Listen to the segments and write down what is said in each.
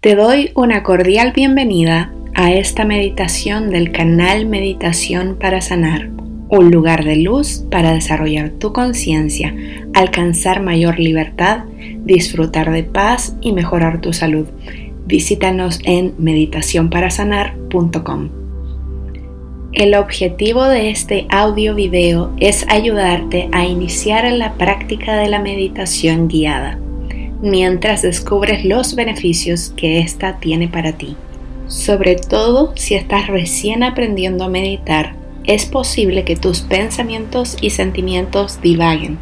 Te doy una cordial bienvenida a esta meditación del canal Meditación para Sanar, un lugar de luz para desarrollar tu conciencia, alcanzar mayor libertad, disfrutar de paz y mejorar tu salud. Visítanos en meditacionparasanar.com. El objetivo de este audio video es ayudarte a iniciar la práctica de la meditación guiada mientras descubres los beneficios que ésta tiene para ti. Sobre todo si estás recién aprendiendo a meditar, es posible que tus pensamientos y sentimientos divaguen.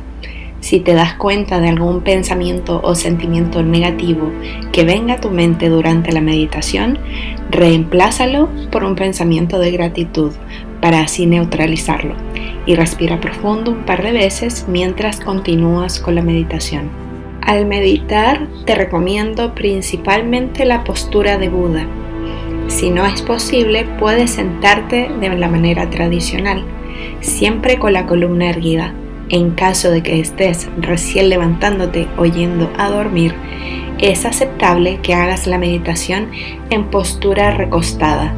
Si te das cuenta de algún pensamiento o sentimiento negativo que venga a tu mente durante la meditación, reemplázalo por un pensamiento de gratitud para así neutralizarlo y respira profundo un par de veces mientras continúas con la meditación. Al meditar te recomiendo principalmente la postura de Buda. Si no es posible, puedes sentarte de la manera tradicional, siempre con la columna erguida. En caso de que estés recién levantándote o yendo a dormir, es aceptable que hagas la meditación en postura recostada.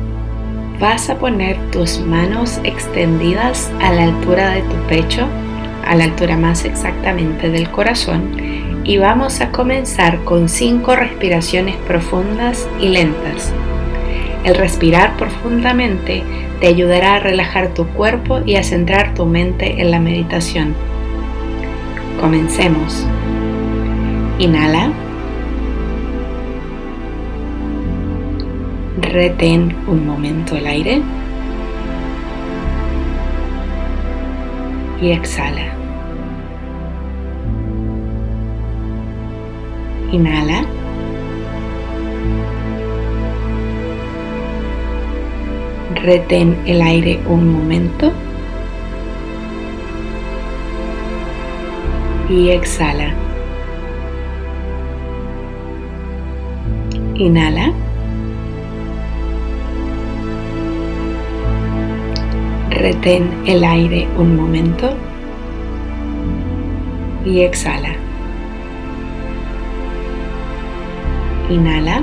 Vas a poner tus manos extendidas a la altura de tu pecho, a la altura más exactamente del corazón, y vamos a comenzar con cinco respiraciones profundas y lentas. El respirar profundamente te ayudará a relajar tu cuerpo y a centrar tu mente en la meditación. Comencemos. Inhala. Retén un momento el aire. Y exhala. Inhala. Retén el aire un momento. Y exhala. Inhala. Retén el aire un momento. Y exhala. Inhala.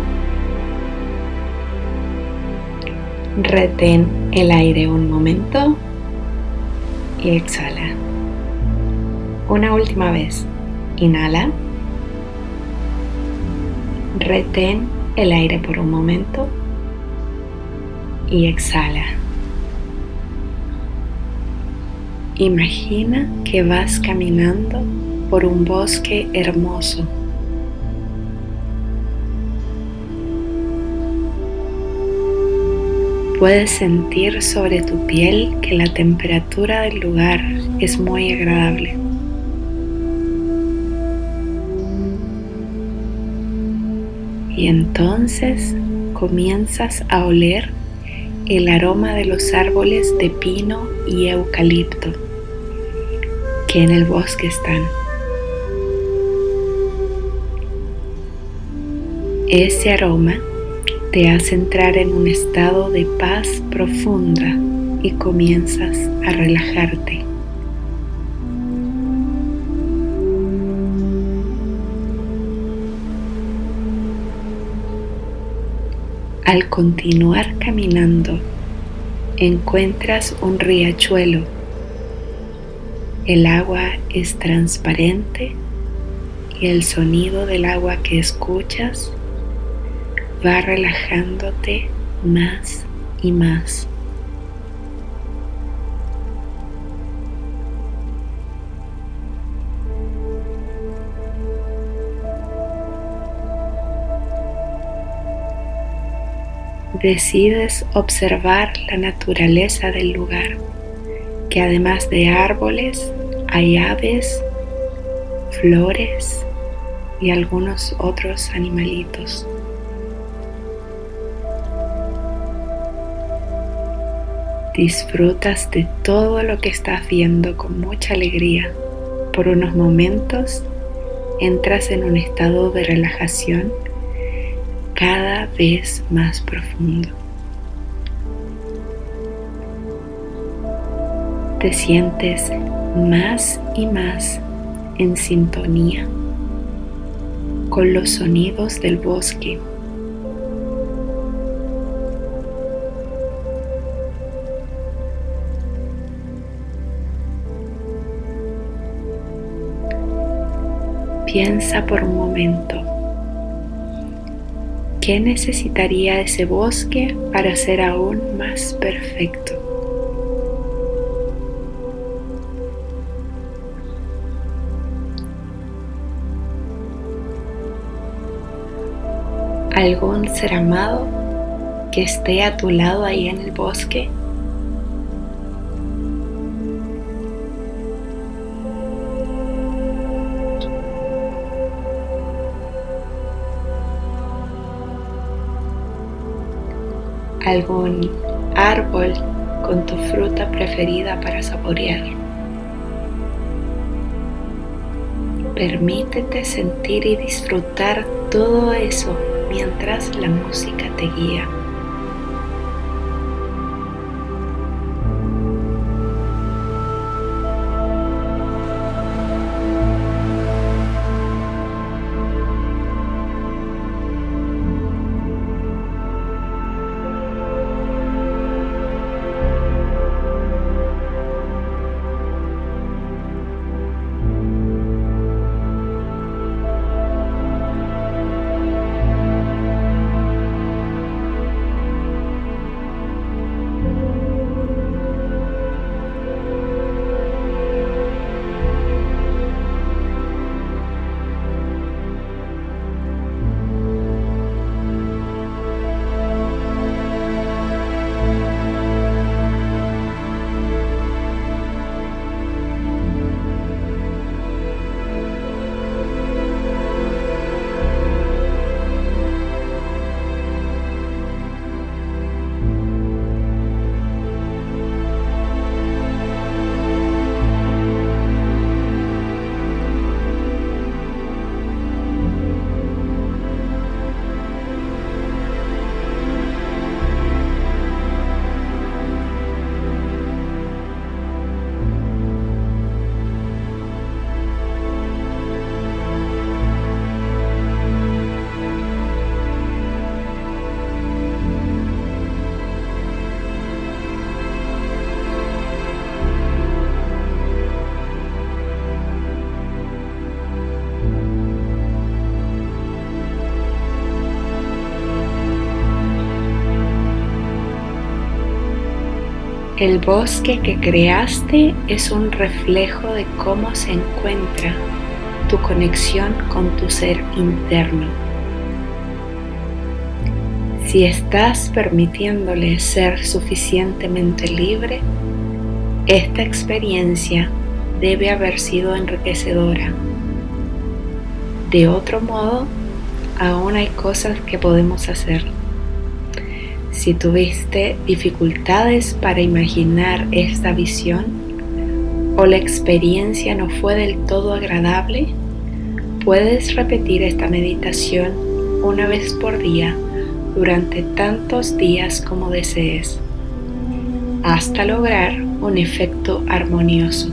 Retén el aire un momento y exhala. Una última vez. Inhala. Retén el aire por un momento y exhala. Imagina que vas caminando por un bosque hermoso Puedes sentir sobre tu piel que la temperatura del lugar es muy agradable. Y entonces comienzas a oler el aroma de los árboles de pino y eucalipto que en el bosque están. Ese aroma te hace entrar en un estado de paz profunda y comienzas a relajarte. Al continuar caminando, encuentras un riachuelo. El agua es transparente y el sonido del agua que escuchas va relajándote más y más. decides observar la naturaleza del lugar, que además de árboles hay aves, flores y algunos otros animalitos. Disfrutas de todo lo que estás viendo con mucha alegría. Por unos momentos entras en un estado de relajación cada vez más profundo. Te sientes más y más en sintonía con los sonidos del bosque Piensa por un momento. ¿Qué necesitaría ese bosque para ser aún más perfecto? ¿Algún ser amado que esté a tu lado ahí en el bosque? Algún árbol con tu fruta preferida para saborear. Permítete sentir y disfrutar todo eso mientras la música te guía. El bosque que creaste es un reflejo de cómo se encuentra tu conexión con tu ser interno. Si estás permitiéndole ser suficientemente libre, esta experiencia debe haber sido enriquecedora. De otro modo, aún hay cosas que podemos hacer. Si tuviste dificultades para imaginar esta visión o la experiencia no fue del todo agradable, puedes repetir esta meditación una vez por día durante tantos días como desees, hasta lograr un efecto armonioso.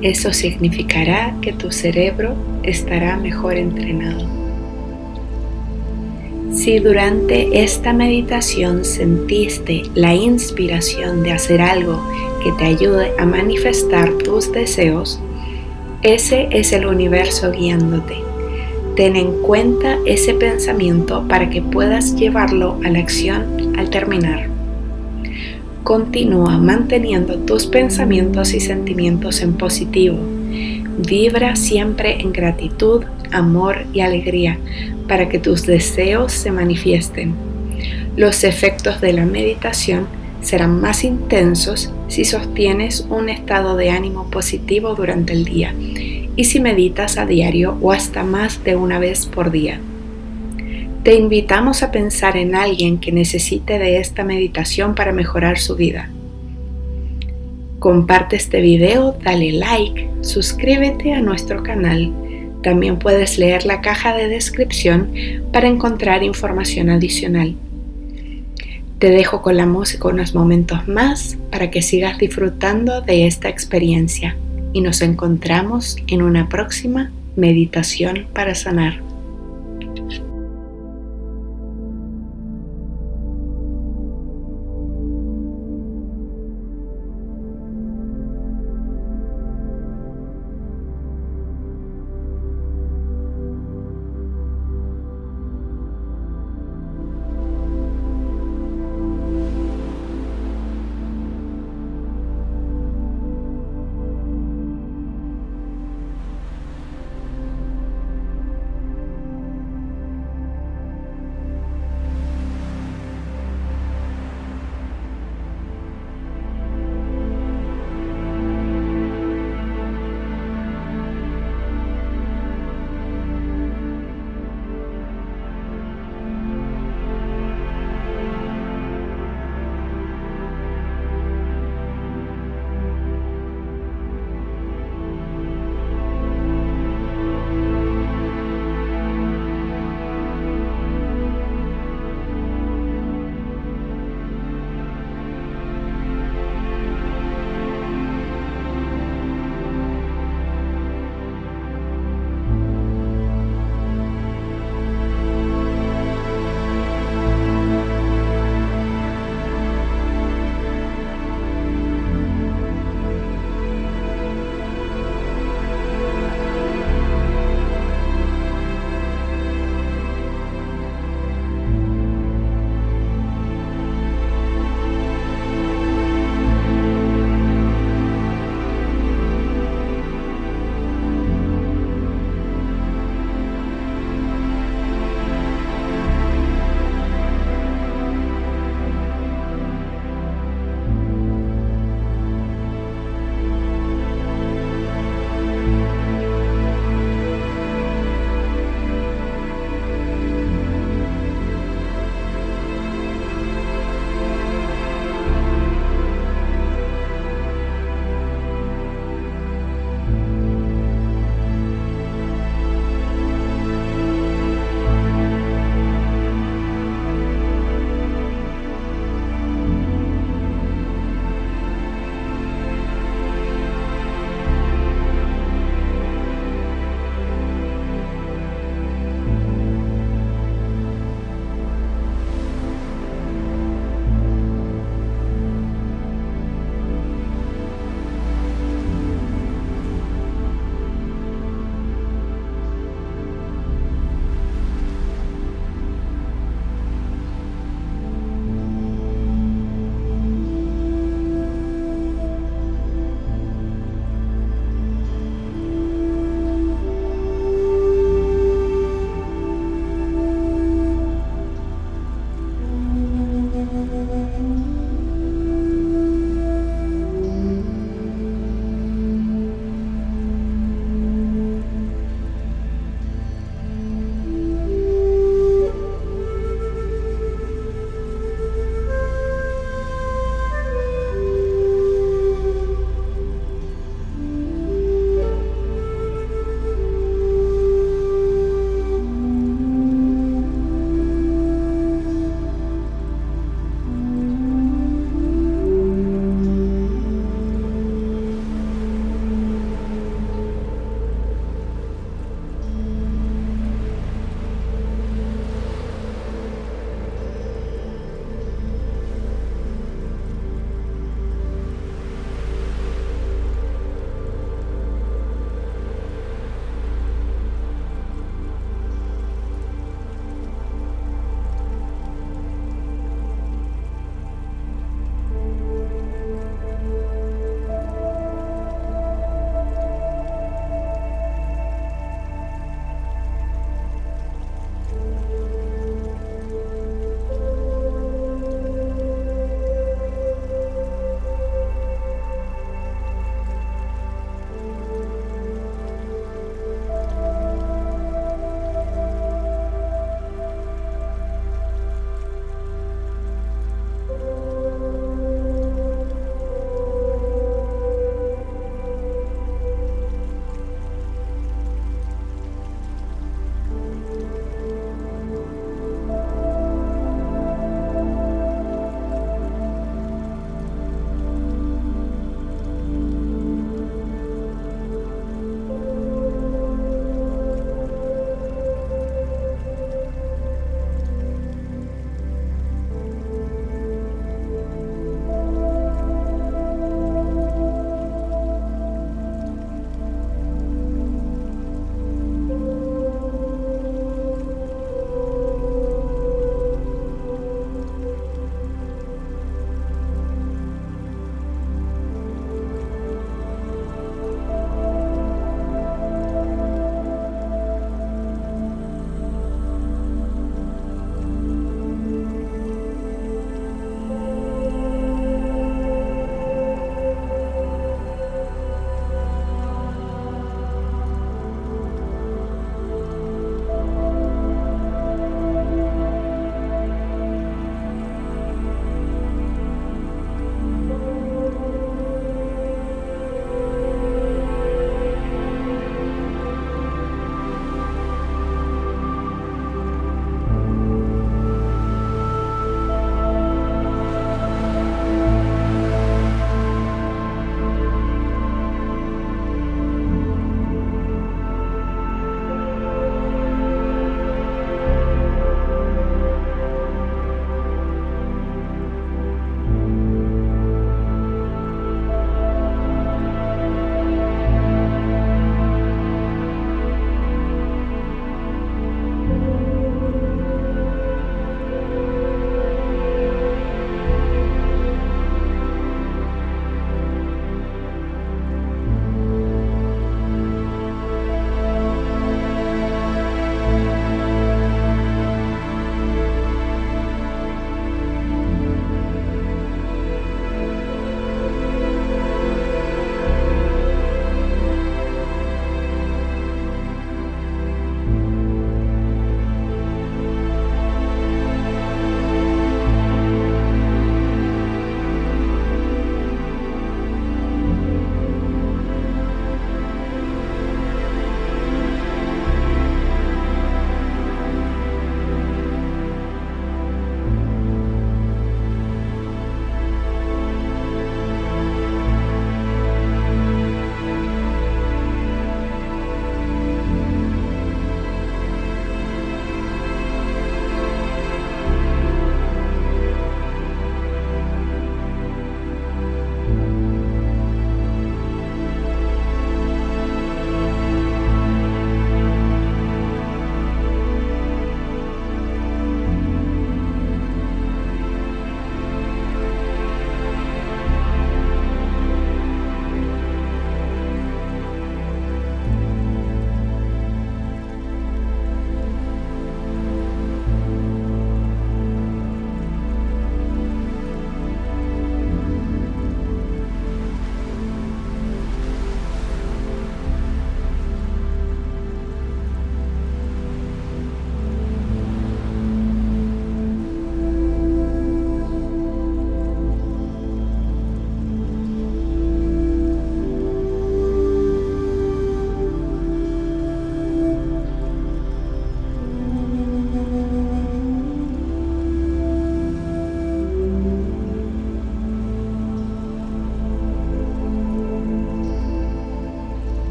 Eso significará que tu cerebro estará mejor entrenado. Si durante esta meditación sentiste la inspiración de hacer algo que te ayude a manifestar tus deseos, ese es el universo guiándote. Ten en cuenta ese pensamiento para que puedas llevarlo a la acción al terminar. Continúa manteniendo tus pensamientos y sentimientos en positivo. Vibra siempre en gratitud, amor y alegría para que tus deseos se manifiesten. Los efectos de la meditación serán más intensos si sostienes un estado de ánimo positivo durante el día y si meditas a diario o hasta más de una vez por día. Te invitamos a pensar en alguien que necesite de esta meditación para mejorar su vida. Comparte este video, dale like, suscríbete a nuestro canal también puedes leer la caja de descripción para encontrar información adicional. Te dejo con la música unos momentos más para que sigas disfrutando de esta experiencia y nos encontramos en una próxima meditación para sanar.